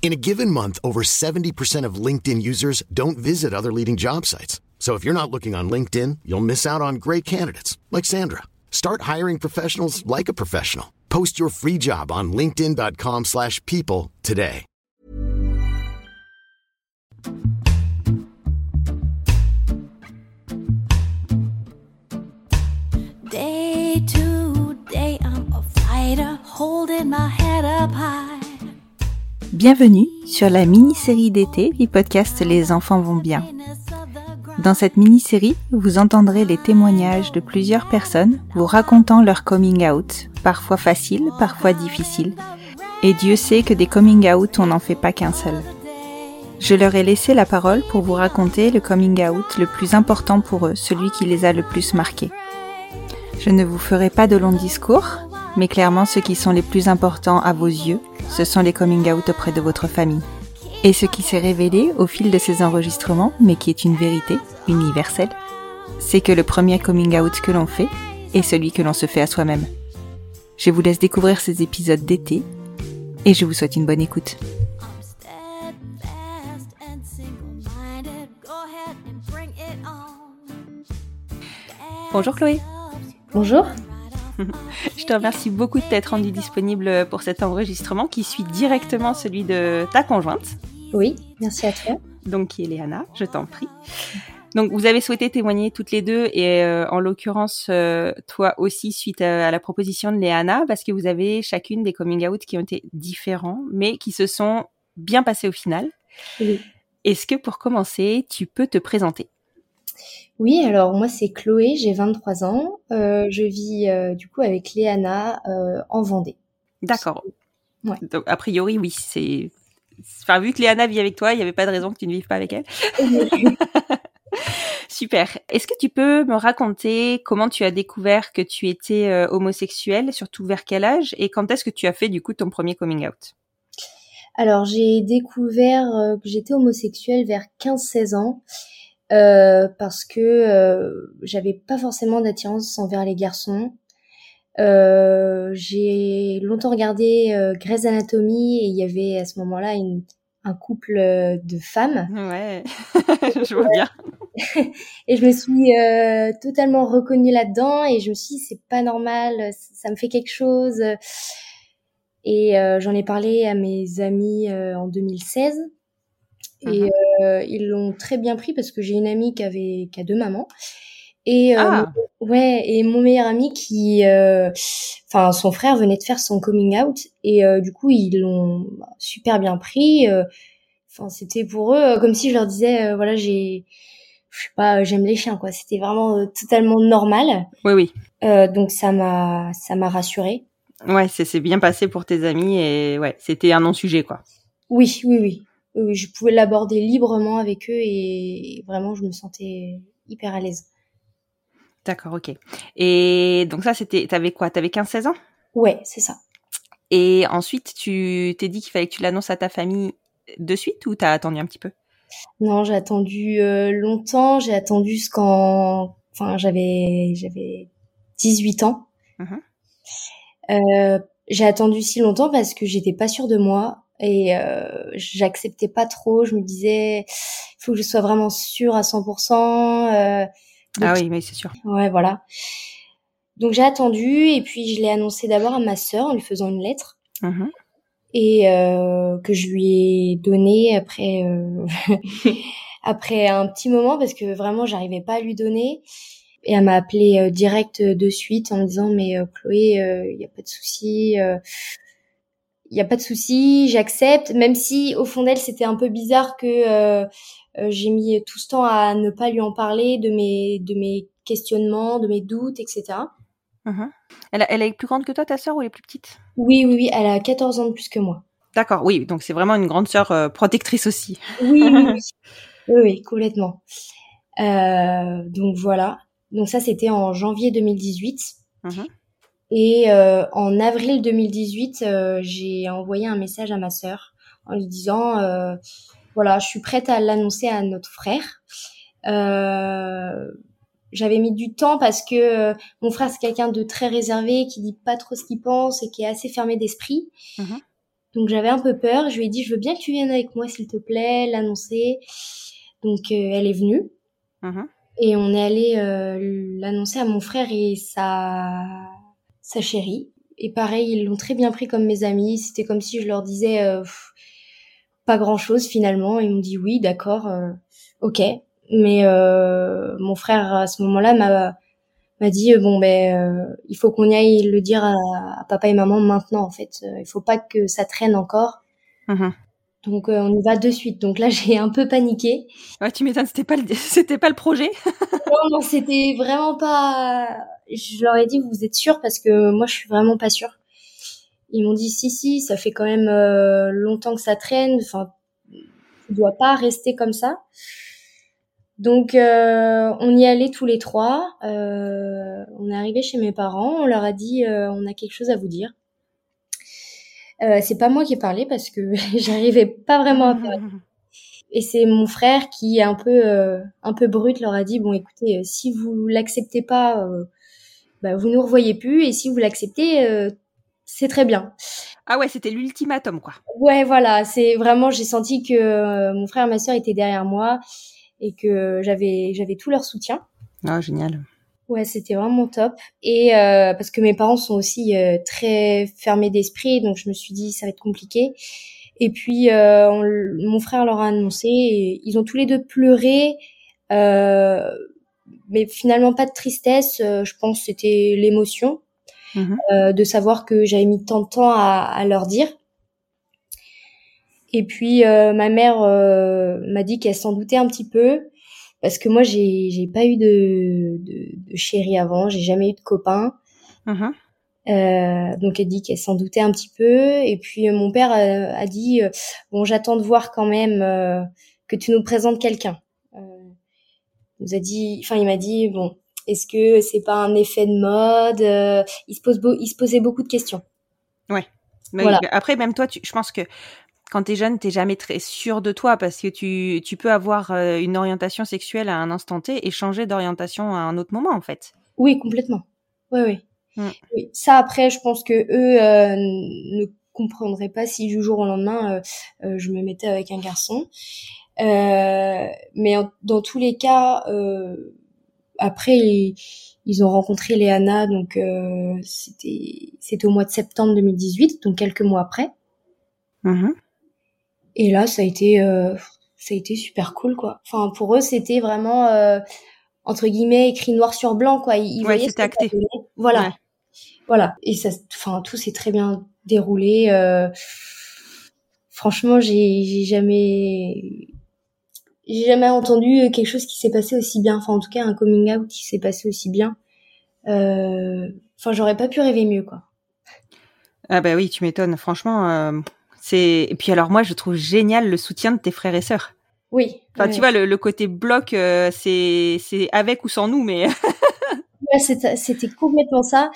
In a given month, over 70% of LinkedIn users don't visit other leading job sites. So if you're not looking on LinkedIn, you'll miss out on great candidates like Sandra. Start hiring professionals like a professional. Post your free job on linkedin.com/people today. Day to day, I'm a fighter, holding my head up high. Bienvenue sur la mini-série d'été du podcast Les enfants vont bien. Dans cette mini-série, vous entendrez les témoignages de plusieurs personnes vous racontant leur coming out, parfois facile, parfois difficile. Et Dieu sait que des coming out, on n'en fait pas qu'un seul. Je leur ai laissé la parole pour vous raconter le coming out le plus important pour eux, celui qui les a le plus marqués. Je ne vous ferai pas de longs discours, mais clairement ceux qui sont les plus importants à vos yeux, ce sont les coming out auprès de votre famille. Et ce qui s'est révélé au fil de ces enregistrements, mais qui est une vérité universelle, c'est que le premier coming out que l'on fait est celui que l'on se fait à soi-même. Je vous laisse découvrir ces épisodes d'été et je vous souhaite une bonne écoute. Bonjour Chloé Bonjour. Je te remercie beaucoup de t'être rendue disponible pour cet enregistrement qui suit directement celui de ta conjointe, Oui, merci à toi. donc qui est Léana, je t'en prie. Donc vous avez souhaité témoigner toutes les deux et euh, en l'occurrence euh, toi aussi suite à, à la proposition de Léana parce que vous avez chacune des coming out qui ont été différents mais qui se sont bien passés au final. Oui. Est-ce que pour commencer, tu peux te présenter? Oui, alors moi c'est Chloé, j'ai 23 ans. Euh, je vis euh, du coup avec Léana euh, en Vendée. D'accord. Ouais. Donc a priori oui, c'est enfin vu que Léana vit avec toi, il n'y avait pas de raison que tu ne vives pas avec elle. Super. Est-ce que tu peux me raconter comment tu as découvert que tu étais euh, homosexuel, surtout vers quel âge, et quand est-ce que tu as fait du coup ton premier coming out? Alors j'ai découvert que j'étais homosexuelle vers 15-16 ans euh, parce que euh, j'avais pas forcément d'attirance envers les garçons. Euh, j'ai longtemps regardé euh, Grey's Anatomy et il y avait à ce moment-là une- un couple euh, de femmes Ouais, je vois bien. et je me suis euh, totalement reconnue là-dedans et je me suis dit c'est pas normal, ça ça me fait quelque chose. Et euh, j'en ai parlé à mes amis euh, en 2016 et Mhm. euh, ils l'ont très bien pris parce que j'ai une amie qui avait qui a deux mamans et euh, Ah. mon- ouais et mon meilleur ami qui euh, enfin son frère venait de faire son coming out et euh, du coup ils l'ont super bien pris euh, enfin c'était pour eux comme si je leur disais euh, voilà j'ai je sais pas j'aime les chiens quoi c'était vraiment totalement normal Oui, oui. Euh, donc ça m'a ça m'a rassurée Ouais, c'est c'est bien passé pour tes amis et ouais, c'était un non-sujet quoi. oui oui oui oui, oui, je pouvais l'aborder librement avec eux et vraiment je me sentais hyper à l'aise. D'accord, ok. Et donc ça, c'était, t'avais quoi? T'avais 15-16 ans? Ouais c'est ça. Et ensuite, tu t'es dit qu'il fallait que tu l'annonces à ta famille de suite ou t'as attendu un petit peu? Non, j'ai attendu euh, longtemps. J'ai attendu jusqu'en, enfin, j'avais j'avais 18 ans. Euh, j'ai attendu si longtemps parce que j'étais pas sûre de moi et euh, j'acceptais pas trop. Je me disais, il faut que je sois vraiment sûre à 100%. Euh, Ah oui, mais c'est sûr. Ouais, voilà. Donc j'ai attendu et puis je l'ai annoncé d'abord à ma sœur en lui faisant une lettre et euh, que je lui ai donné après euh, après un petit moment parce que vraiment j'arrivais pas à lui donner et elle m'a appelé euh, direct de suite en me disant mais euh, Chloé il y a pas de souci il y a pas de souci j'accepte même si au fond d'elle c'était un peu bizarre que euh, euh, j'ai mis tout ce temps à ne pas lui en parler de mes de mes questionnements de mes doutes etc. Elle, elle est plus grande que toi, ta sœur, ou elle est plus petite? Oui oui oui elle a 14 ans de plus que moi D'accord, oui, donc c'est vraiment une grande sœur euh, protectrice aussi. Oui, oui, oui, oui, oui, complètement. Euh, donc voilà. Donc ça, c'était en janvier 2018. Mhm. Et euh, en avril 2018, euh, j'ai envoyé un message à ma sœur en lui disant, euh, voilà, je suis prête à l'annoncer à notre frère. Euh, j'avais mis du temps parce que euh, mon frère c'est quelqu'un de très réservé, qui dit pas trop ce qu'il pense et qui est assez fermé d'esprit. Mhm. Donc j'avais un peu peur. Je lui ai dit, je veux bien que tu viennes avec moi, s'il te plaît, l'annoncer. Donc euh, elle est venue. Mhm. Et on est allé l'annoncer à mon frère et sa, sa chérie. Et pareil, ils l'ont très bien pris comme mes amis. C'était comme si je leur disais euh, pff, pas grand-chose finalement. Ils m'ont dit oui, d'accord, euh, ok. Mais euh, mon frère à ce moment-là m'a m'a dit euh, bon ben euh, il faut qu'on y aille le dire à, à papa et maman maintenant en fait. Il faut pas que ça traîne encore. Mhm. Donc euh, on y va de suite. Donc là j'ai un peu paniqué. Ouais, tu m'étonnes, c'était pas le, c'était pas le projet? Non, non, c'était vraiment pas. Je leur ai dit, vous êtes sûrs parce que moi, je suis vraiment pas sûre. Ils m'ont dit, si, si, ça fait quand même euh, longtemps que ça traîne. Enfin, tu dois pas rester comme ça. Donc, euh, on y allait tous les trois. Euh, on est arrivé chez mes parents. On leur a dit, euh, on a quelque chose à vous dire. Euh, c'est pas moi qui ai parlé parce que j'arrivais pas vraiment à parler. Et c'est mon frère qui, un peu, euh, un peu brut, leur a dit bon, écoutez, si vous l'acceptez pas, euh, bah, vous nous revoyez plus, et si vous l'acceptez, euh, c'est très bien. Ah ouais, c'était l'ultimatum quoi. Ouais, voilà, c'est vraiment, j'ai senti que euh, mon frère et ma sœur étaient derrière moi et que j'avais, j'avais tout leur soutien. Ah génial. Ouais, c'était vraiment top. Et euh, parce que mes parents sont aussi euh, très fermés d'esprit, donc je me suis dit ça va être compliqué. Et puis euh, on mon frère leur a annoncé, et ils ont tous les deux pleuré, euh, mais finalement pas de tristesse. euh, je pense c'était l'émotion Mhm. euh, de savoir que j'avais mis tant de temps à, à leur dire. Et puis euh, ma mère euh, m'a dit qu'elle s'en doutait un petit peu parce que moi j'ai j'ai pas eu de de, de chéri avant, j'ai jamais eu de copain. Mhm. Euh, donc elle dit qu'elle s'en doutait un petit peu. Et puis euh, mon père euh, a dit euh, bon j'attends de voir quand même euh, que tu nous présentes quelqu'un. Il nous a dit, enfin il m'a dit bon est-ce que c'est pas un effet de mode Euh, Il se pose beau, il se posait beaucoup de questions. Mais Voilà. oui, après, même toi, tu, je pense que quand t'es jeune, t'es jamais très sûr de toi parce que tu, tu peux avoir euh, une orientation sexuelle à un instant T et changer d'orientation à un autre moment, en fait. Oui complètement. Oui oui. Mm. oui. Ça après je pense que eux euh, ne comprendraient pas si du jour au lendemain euh, euh, je me mettais avec un garçon. Euh, mais en- dans tous les cas, euh, après ils, ils ont rencontré Léana, donc euh, c'était c'était au mois de septembre 2018, donc quelques mois après. Mhm. Et là, ça a été euh, ça a été super cool quoi. Enfin pour eux, c'était vraiment euh, entre guillemets écrit noir sur blanc quoi. Ils, ils Ouais, c'était acté. Voilà. Ouais. Voilà. Et ça, enfin, tout s'est très bien déroulé. euh, franchement, j'ai jamais, j'ai jamais entendu quelque chose qui s'est passé aussi bien. Enfin, en tout cas, un coming out qui s'est passé aussi bien. Euh, Enfin, j'aurais pas pu rêver mieux, quoi. Ah bah oui, tu m'étonnes. Franchement, euh, c'est. Et puis alors moi, je trouve génial le soutien de tes frères et sœurs. Oui. Enfin, tu vois, le, le côté bloc, euh, c'est c'est avec ou sans nous, mais Ouais, c'était, complètement ça.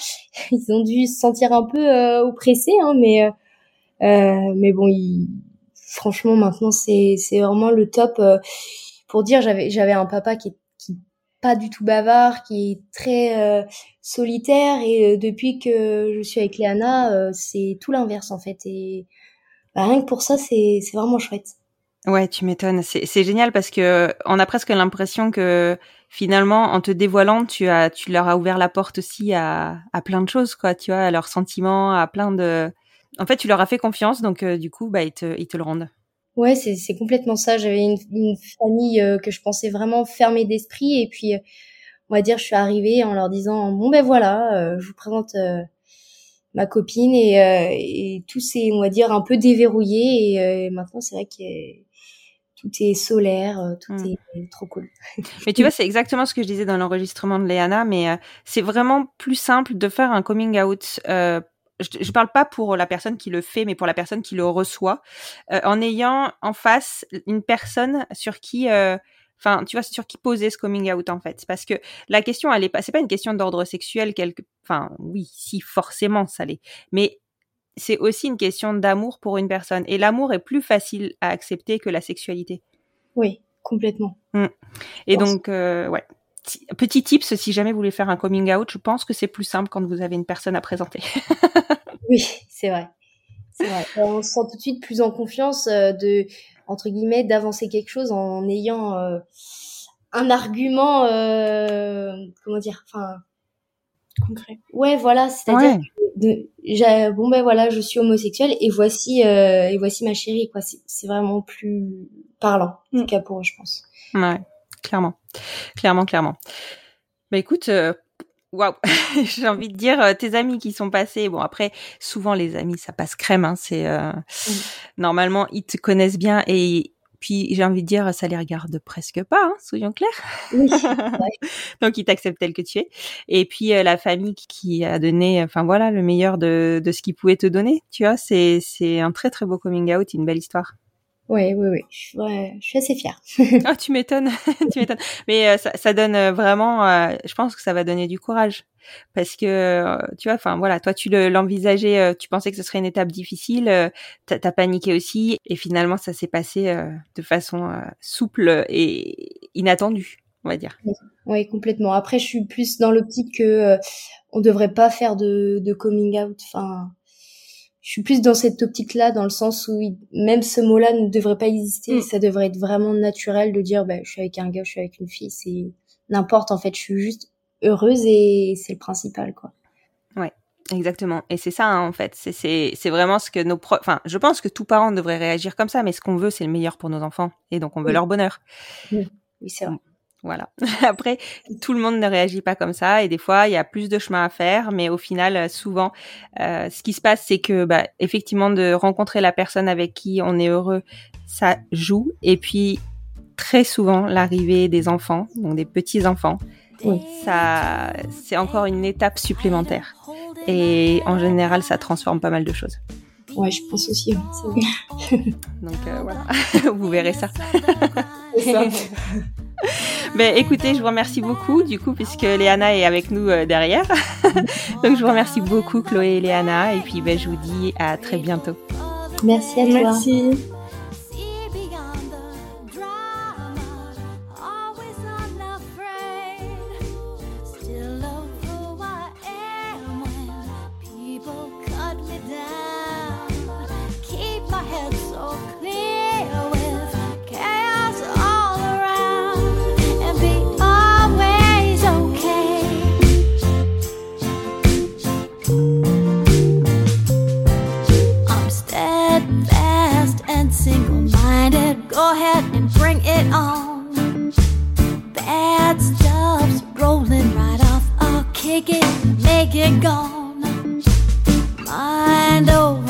Ils ont dû se sentir un peu euh, oppressés, hein, mais, euh, euh, mais bon, ils, franchement, maintenant, c'est, c'est vraiment le top. euh, pour dire, j'avais, un papa qui est, pas du tout bavard, qui est très euh, solitaire, et euh, depuis que je suis avec Léana, euh, c'est tout l'inverse en fait. Et bah, rien que pour ça, c'est, c'est vraiment chouette. Ouais, tu m'étonnes. C'est c'est génial parce que on a presque l'impression que finalement, en te dévoilant, tu as, tu leur as ouvert la porte aussi à, à plein de choses, quoi. Tu vois, à leurs sentiments, à plein de. En fait, tu leur as fait confiance, donc euh, du coup, bah, ils te, ils te le rendent. Ouais, c'est complètement ça. J'avais une, une famille euh, que je pensais vraiment fermée d'esprit et puis euh, on va dire je suis arrivée en leur disant bon ben voilà, je vous présente ma copine et, et tout s'est on va dire un peu déverrouillé et maintenant c'est vrai que tout est solaire, tout Mm. est trop cool. Mais tu vois, c'est exactement ce que je disais dans l'enregistrement de Léana, mais euh, c'est vraiment plus simple de faire un coming out euh, je, je parle pas pour la personne qui le fait, mais pour la personne qui le reçoit, euh, en ayant en face une personne sur qui, euh, enfin, tu vois, sur qui poser ce coming out en fait, parce que la question, elle est pas, c'est pas une question d'ordre sexuel, quelque, enfin, oui, si forcément ça l'est, mais c'est aussi une question d'amour pour une personne, et l'amour est plus facile à accepter que la sexualité. Oui, complètement. Mm. Et donc, euh, ouais, petit tips, si jamais vous voulez faire un coming out, je pense que c'est plus simple quand vous avez une personne à présenter. oui, c'est vrai. On se sent tout de suite plus en confiance euh, de, entre guillemets, d'avancer quelque chose en ayant euh, un argument, euh, comment dire, enfin, concret. Ouais, voilà, c'est-à-dire, ouais. bon ben voilà, je suis homosexuelle et voici, et voici ma chérie, quoi. C'est vraiment plus parlant, en tout mm. cas pour eux, je pense. Ouais clairement, clairement, clairement. Bah écoute, euh, waouh, j'ai envie de dire euh, tes amis qui sont passés. Bon après, souvent les amis ça passe crème. Hein, c'est euh, normalement ils te connaissent bien et puis j'ai envie de dire ça les regarde presque pas, hein, soyons clairs. Oui, Donc ils t'acceptent tel que tu es. Et puis la famille qui a donné, enfin voilà, le meilleur de, de ce qu'ils pouvaient te donner. Tu vois, c'est c'est un très très beau coming out, une belle histoire. Oui, oui, oui. Je suis, ouais, je suis assez fière. ah, tu m'étonnes, tu m'étonnes. Mais euh, ça, ça, donne euh, vraiment, euh, je pense que ça va donner du courage, parce que tu vois, enfin voilà, toi tu l'envisageais, tu pensais que ce serait une étape difficile, t'as as paniqué aussi, et finalement ça s'est passé de façon souple et inattendue, on va dire. Oui, complètement. Après, je suis plus dans l'optique que on devrait pas faire de, de coming out, enfin je suis plus dans cette optique-là, dans le sens où même ce mot-là ne devrait pas exister. Mm. Ça devrait être vraiment naturel de dire, bah, je suis avec un gars, je suis avec une fille. C'est n'importe. En fait, je suis juste heureuse et c'est le principal, quoi. Ouais. Exactement. Et c'est ça, hein, en fait. C'est vraiment ce que nos pro Enfin, je pense que tout parent devrait réagir comme ça, mais ce qu'on veut, c'est le meilleur pour nos enfants. Et donc, on veut leur bonheur. Oui, oui c'est vrai. Voilà. Après, tout le monde ne réagit pas comme ça et des fois, il y a plus de chemin à faire, mais au final, euh, souvent, euh, ce qui se passe, c'est que, bah, effectivement, de rencontrer la personne avec qui on est heureux, ça joue. Et puis, très souvent, l'arrivée des enfants, donc des petits enfants, ça, c'est encore une étape supplémentaire. Et en général, ça transforme pas mal de choses. Ouais, je pense aussi. donc euh, voilà, vous verrez ça. ça. Ben, écoutez, je vous remercie beaucoup, du coup, puisque Léana est avec nous euh, derrière. Donc, je vous remercie beaucoup, Chloé et Léana. Et puis, ben, je vous dis à très bientôt. Merci à toi. Merci. minded, go ahead and bring it on. Bad stuff's rolling right off. I'll kick it, make it gone. Mind over.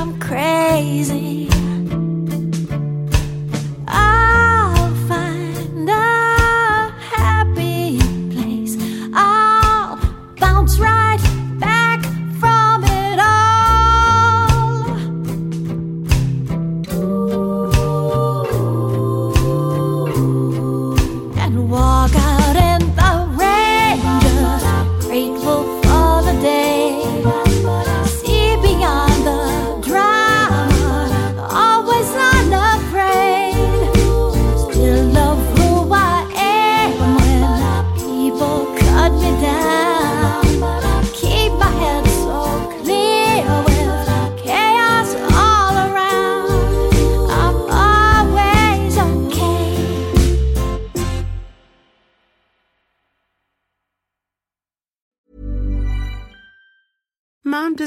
I'm crazy.